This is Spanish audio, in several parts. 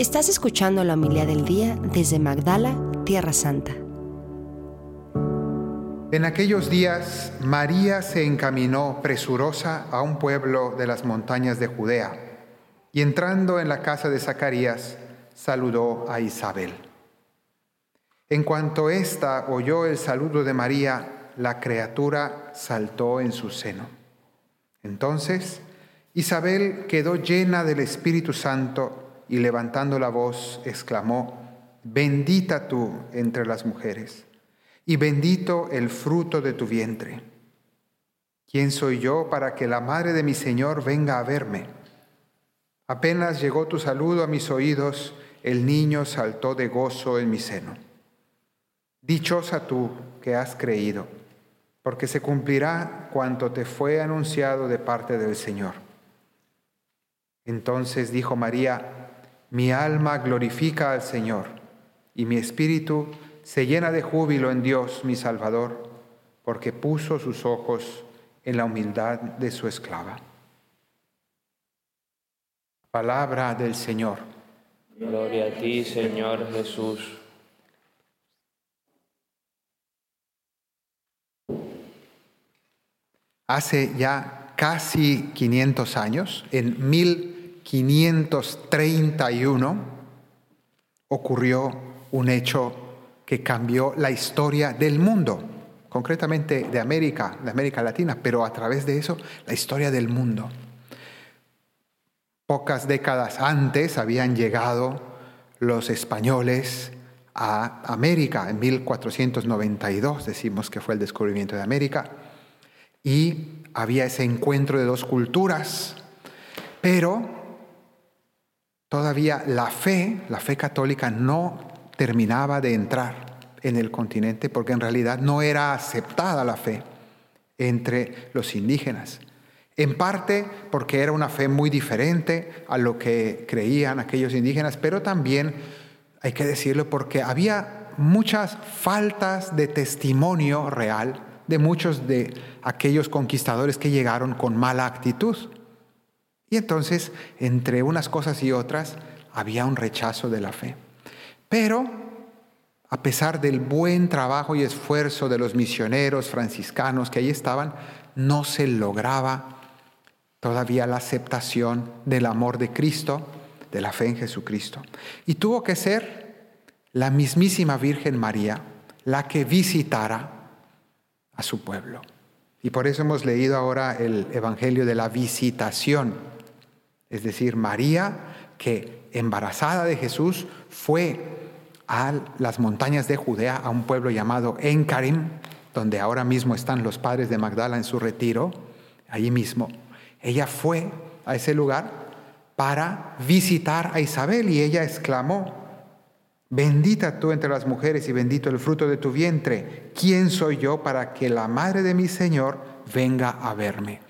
Estás escuchando la humildad del día desde Magdala, Tierra Santa. En aquellos días, María se encaminó presurosa a un pueblo de las montañas de Judea y entrando en la casa de Zacarías, saludó a Isabel. En cuanto ésta oyó el saludo de María, la criatura saltó en su seno. Entonces, Isabel quedó llena del Espíritu Santo y levantando la voz exclamó, bendita tú entre las mujeres y bendito el fruto de tu vientre. ¿Quién soy yo para que la madre de mi Señor venga a verme? Apenas llegó tu saludo a mis oídos, el niño saltó de gozo en mi seno. Dichosa tú que has creído, porque se cumplirá cuanto te fue anunciado de parte del Señor. Entonces dijo María, mi alma glorifica al Señor, y mi espíritu se llena de júbilo en Dios mi Salvador, porque puso sus ojos en la humildad de su esclava. Palabra del Señor. Gloria a ti, Señor Jesús. Hace ya casi 500 años, en 1531, ocurrió un hecho que cambió la historia del mundo, concretamente de América, de América Latina, pero a través de eso la historia del mundo. Pocas décadas antes habían llegado los españoles a América, en 1492 decimos que fue el descubrimiento de América, y había ese encuentro de dos culturas, pero todavía la fe, la fe católica no terminaba de entrar en el continente porque en realidad no era aceptada la fe entre los indígenas. En parte porque era una fe muy diferente a lo que creían aquellos indígenas, pero también, hay que decirlo, porque había muchas faltas de testimonio real de muchos de aquellos conquistadores que llegaron con mala actitud. Y entonces, entre unas cosas y otras, había un rechazo de la fe. Pero, a pesar del buen trabajo y esfuerzo de los misioneros franciscanos que allí estaban, no se lograba todavía la aceptación del amor de Cristo, de la fe en Jesucristo. Y tuvo que ser la mismísima Virgen María la que visitara a su pueblo. Y por eso hemos leído ahora el Evangelio de la visitación. Es decir, María, que embarazada de Jesús, fue a las montañas de Judea, a un pueblo llamado Encarim, donde ahora mismo están los padres de Magdala en su retiro, allí mismo. Ella fue a ese lugar para visitar a Isabel y ella exclamó, bendita tú entre las mujeres y bendito el fruto de tu vientre. ¿Quién soy yo para que la madre de mi Señor venga a verme?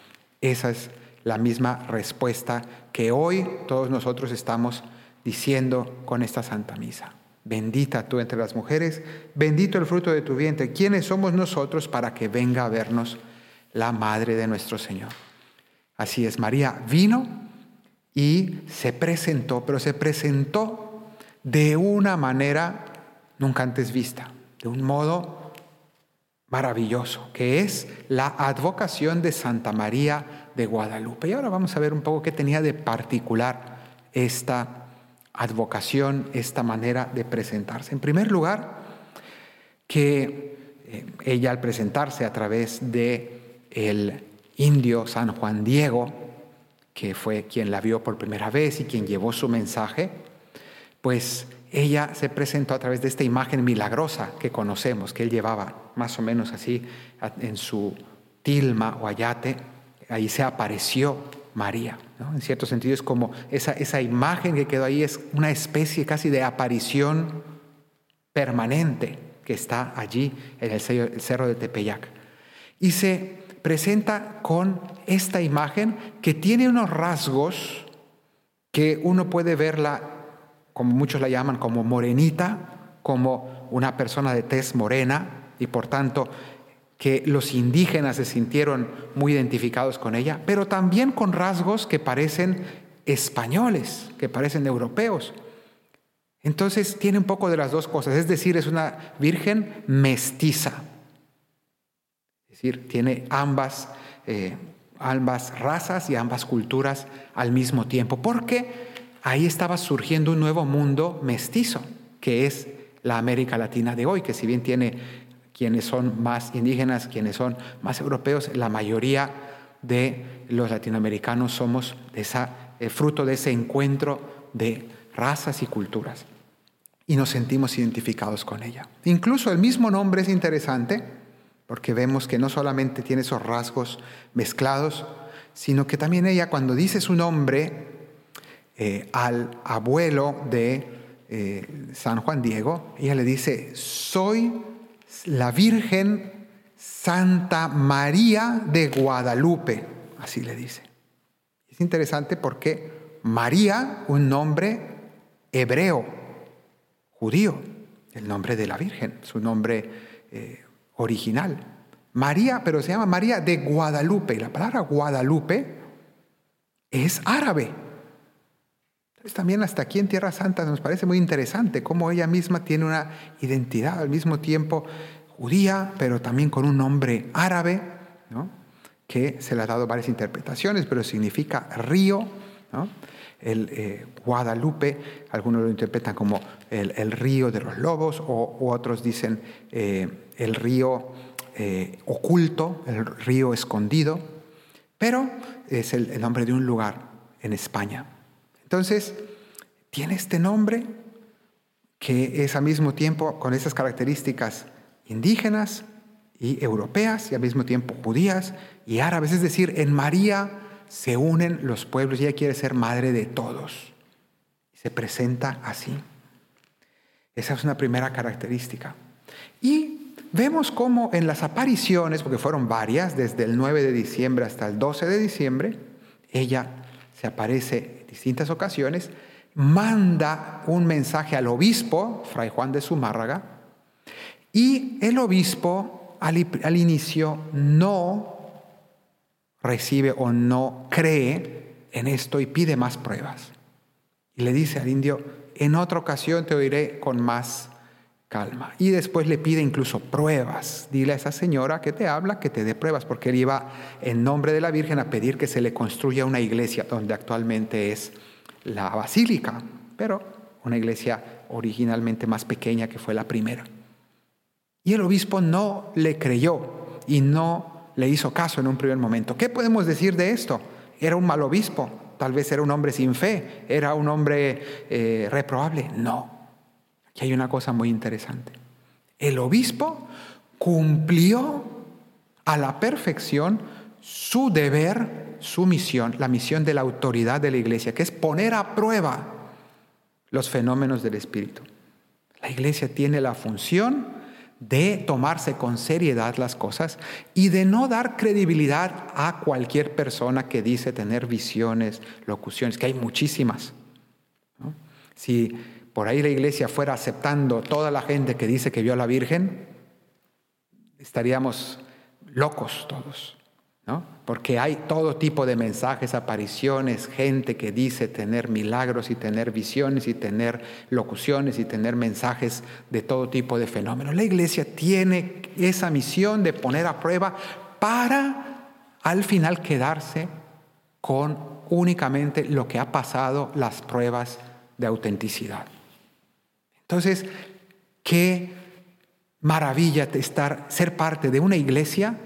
Esa es la misma respuesta que hoy todos nosotros estamos diciendo con esta Santa Misa. Bendita tú entre las mujeres, bendito el fruto de tu vientre. ¿Quiénes somos nosotros para que venga a vernos la madre de nuestro Señor? Así es, María vino y se presentó, pero se presentó de una manera nunca antes vista, de un modo maravilloso, que es la advocación de Santa María de Guadalupe. Y ahora vamos a ver un poco qué tenía de particular esta advocación, esta manera de presentarse. En primer lugar, que eh, ella al presentarse a través de el indio San Juan Diego, que fue quien la vio por primera vez y quien llevó su mensaje, pues ella se presentó a través de esta imagen milagrosa que conocemos, que él llevaba más o menos así en su tilma o ayate, ahí se apareció María. En cierto sentido es como esa, esa imagen que quedó ahí es una especie casi de aparición permanente que está allí en el cerro de Tepeyac. Y se presenta con esta imagen que tiene unos rasgos que uno puede verla, como muchos la llaman, como morenita, como una persona de tez morena, y por tanto que los indígenas se sintieron muy identificados con ella, pero también con rasgos que parecen españoles, que parecen europeos. Entonces tiene un poco de las dos cosas, es decir, es una virgen mestiza. Es decir, tiene ambas, eh, ambas razas y ambas culturas al mismo tiempo, porque ahí estaba surgiendo un nuevo mundo mestizo, que es la América Latina de hoy, que si bien tiene quienes son más indígenas, quienes son más europeos, la mayoría de los latinoamericanos somos esa, eh, fruto de ese encuentro de razas y culturas. Y nos sentimos identificados con ella. Incluso el mismo nombre es interesante, porque vemos que no solamente tiene esos rasgos mezclados, sino que también ella cuando dice su nombre eh, al abuelo de eh, San Juan Diego, ella le dice, soy la Virgen Santa María de Guadalupe, así le dice. Es interesante porque María, un nombre hebreo, judío, el nombre de la Virgen, su nombre eh, original. María, pero se llama María de Guadalupe. Y la palabra Guadalupe es árabe. También hasta aquí en Tierra Santa nos parece muy interesante cómo ella misma tiene una identidad al mismo tiempo judía, pero también con un nombre árabe, que se le ha dado varias interpretaciones, pero significa río. El eh, Guadalupe, algunos lo interpretan como el, río de los lobos, o otros dicen eh, el río eh, oculto, el río escondido, pero es el nombre de un lugar en España. Entonces, tiene este nombre que es al mismo tiempo con esas características indígenas y europeas y al mismo tiempo judías y árabes. Es decir, en María se unen los pueblos y ella quiere ser madre de todos. Se presenta así. Esa es una primera característica. Y vemos cómo en las apariciones, porque fueron varias, desde el 9 de diciembre hasta el 12 de diciembre, ella se aparece distintas ocasiones, manda un mensaje al obispo, Fray Juan de Zumárraga, y el obispo al, inicio no recibe o no cree en esto y pide más pruebas. Y le dice al indio, en otra ocasión te oiré con más calma. Y después le pide incluso pruebas. Dile a esa señora que te habla que te dé pruebas, porque él iba en nombre de la Virgen a pedir que se le construya una iglesia donde actualmente es la basílica, pero una iglesia originalmente más pequeña que fue la primera. Y el obispo no le creyó y no le hizo caso en un primer momento. ¿Qué podemos decir de esto? Era un mal obispo, tal vez era un hombre sin fe, era un hombre eh, reprobable. No. Aquí hay una cosa muy interesante. El obispo cumplió a la perfección su deber, su misión, la misión de la autoridad de la iglesia, que es poner a prueba los fenómenos del Espíritu. La iglesia tiene la función de tomarse con seriedad las cosas y de no dar credibilidad a cualquier persona que dice tener visiones, locuciones, que hay muchísimas. Si por ahí la iglesia fuera aceptando toda la gente que dice que vio a la Virgen, estaríamos locos todos porque hay todo tipo de mensajes, apariciones, gente que dice tener milagros y tener visiones y tener locuciones y tener mensajes de todo tipo de fenómenos. La iglesia tiene esa misión de poner a prueba para al final quedarse con únicamente lo que ha pasado, las pruebas de autenticidad. Entonces, qué maravilla estar, ser parte de una iglesia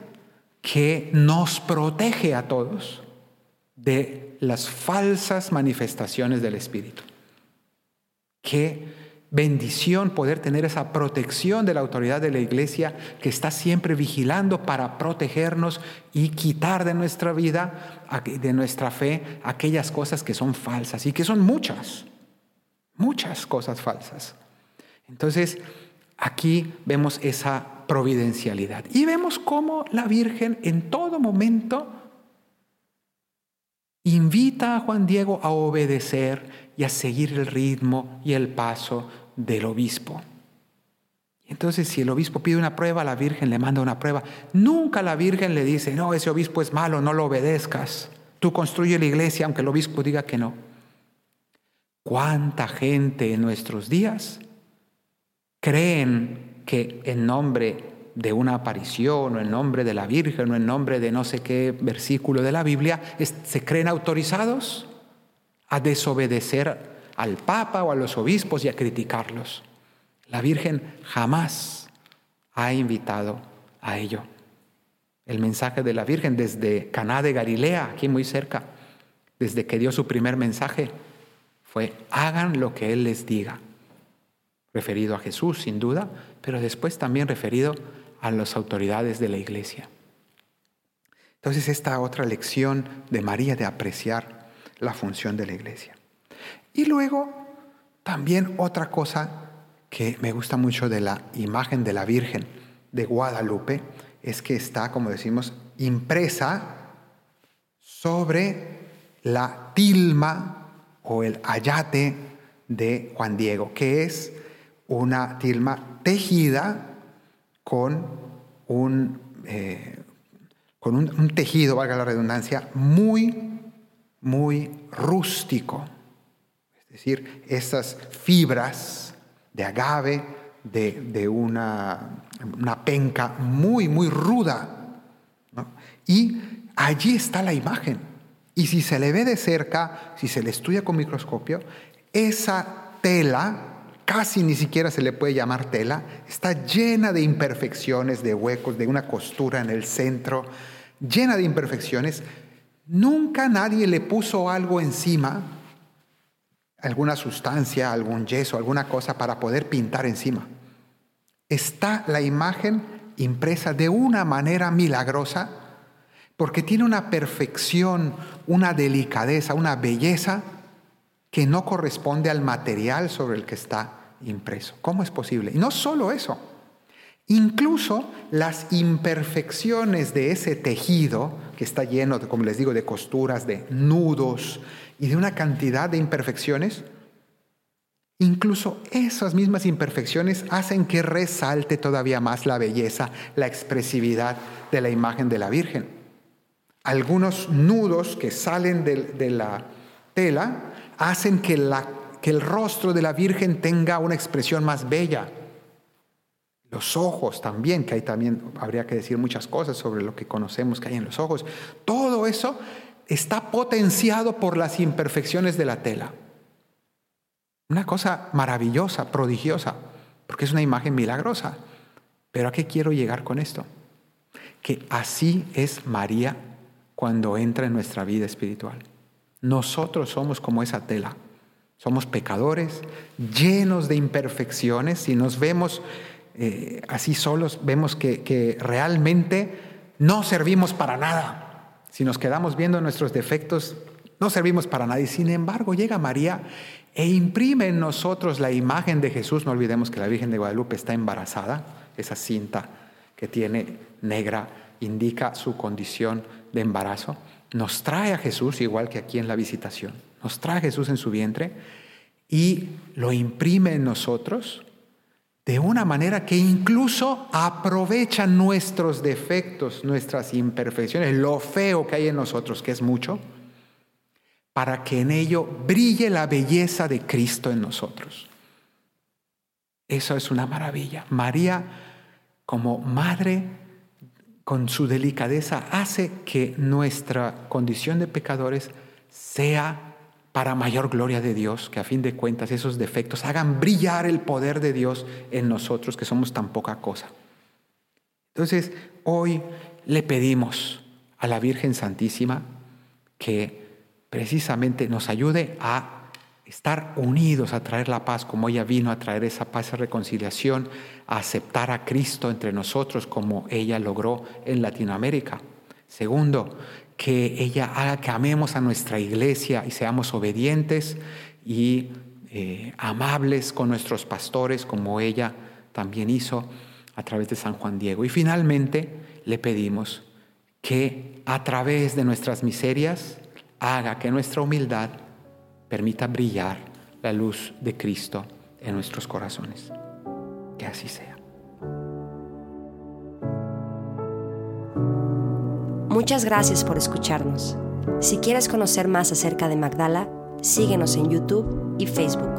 que nos protege a todos de las falsas manifestaciones del Espíritu. Qué bendición poder tener esa protección de la autoridad de la iglesia que está siempre vigilando para protegernos y quitar de nuestra vida, de nuestra fe, aquellas cosas que son falsas y que son muchas, muchas cosas falsas. Entonces, aquí vemos esa providencialidad. Y vemos cómo la Virgen en todo momento invita a Juan Diego a obedecer y a seguir el ritmo y el paso del obispo. Entonces, si el obispo pide una prueba, la Virgen le manda una prueba. Nunca la Virgen le dice, no, ese obispo es malo, no lo obedezcas. Tú construye la iglesia aunque el obispo diga que no. ¿Cuánta gente en nuestros días creen que en nombre de una aparición o en nombre de la Virgen o en nombre de no sé qué versículo de la Biblia, se creen autorizados a desobedecer al Papa o a los obispos y a criticarlos. La Virgen jamás ha invitado a ello. El mensaje de la Virgen desde Caná de Galilea, aquí muy cerca, desde que dio su primer mensaje, fue hagan lo que Él les diga. Referido a Jesús, sin duda, pero después también referido a las autoridades de la iglesia. Entonces esta otra lección de María de apreciar la función de la iglesia. Y luego también otra cosa que me gusta mucho de la imagen de la Virgen de Guadalupe es que está, como decimos, impresa sobre la tilma o el ayate de Juan Diego, que es una tilma tejida con un, eh, con un, tejido, valga la redundancia, muy, muy rústico. Es decir, esas fibras de agave, de, una, una, penca muy, muy ruda. Y allí está la imagen. Y si se le ve de cerca, si se le estudia con microscopio, esa tela casi ni siquiera se le puede llamar tela, está llena de imperfecciones, de huecos, de una costura en el centro, llena de imperfecciones. Nunca nadie le puso algo encima, alguna sustancia, algún yeso, alguna cosa para poder pintar encima. Está la imagen impresa de una manera milagrosa porque tiene una perfección, una delicadeza, una belleza que no corresponde al material sobre el que está impreso. ¿Cómo es posible? Y no solo eso, incluso las imperfecciones de ese tejido, que está lleno, de, como les digo, de costuras, de nudos y de una cantidad de imperfecciones, incluso esas mismas imperfecciones hacen que resalte todavía más la belleza, la expresividad de la imagen de la Virgen. Algunos nudos que salen de, de la tela hacen que, el rostro de la Virgen tenga una expresión más bella. Los ojos también, que hay también, habría que decir muchas cosas sobre lo que conocemos que hay en los ojos. Todo eso está potenciado por las imperfecciones de la tela. Una cosa maravillosa, prodigiosa, porque es una imagen milagrosa. Pero ¿a qué quiero llegar con esto? Que así es María cuando entra en nuestra vida espiritual. Nosotros somos como esa tela. Somos pecadores, llenos de imperfecciones. Si nos vemos eh, así solos, vemos que, que realmente no servimos para nada. Si nos quedamos viendo nuestros defectos, no servimos para nada. Y sin embargo, llega María e imprime en nosotros la imagen de Jesús. No olvidemos que la Virgen de Guadalupe está embarazada. Esa cinta que tiene negra indica su condición de embarazo nos trae a Jesús, igual que aquí en la visitación, nos trae a Jesús en su vientre y lo imprime en nosotros de una manera que incluso aprovecha nuestros defectos, nuestras imperfecciones, lo feo que hay en nosotros, que es mucho, para que en ello brille la belleza de Cristo en nosotros. Eso es una maravilla. María, como madre, con su delicadeza hace que nuestra condición de pecadores sea para mayor gloria de Dios, que a fin de cuentas esos defectos hagan brillar el poder de Dios en nosotros, que somos tan poca cosa. Entonces, hoy le pedimos a la Virgen Santísima que precisamente nos ayude a estar unidos a traer la paz como ella vino a traer esa paz y reconciliación, a aceptar a Cristo entre nosotros como ella logró en Latinoamérica. Segundo, que ella haga que amemos a nuestra iglesia y seamos obedientes y eh, amables con nuestros pastores como ella también hizo a través de San Juan Diego. Y finalmente le pedimos que a través de nuestras miserias haga que nuestra humildad permita brillar la luz de Cristo en nuestros corazones. Que así sea. Muchas gracias por escucharnos. Si quieres conocer más acerca de Magdala, síguenos en YouTube y Facebook.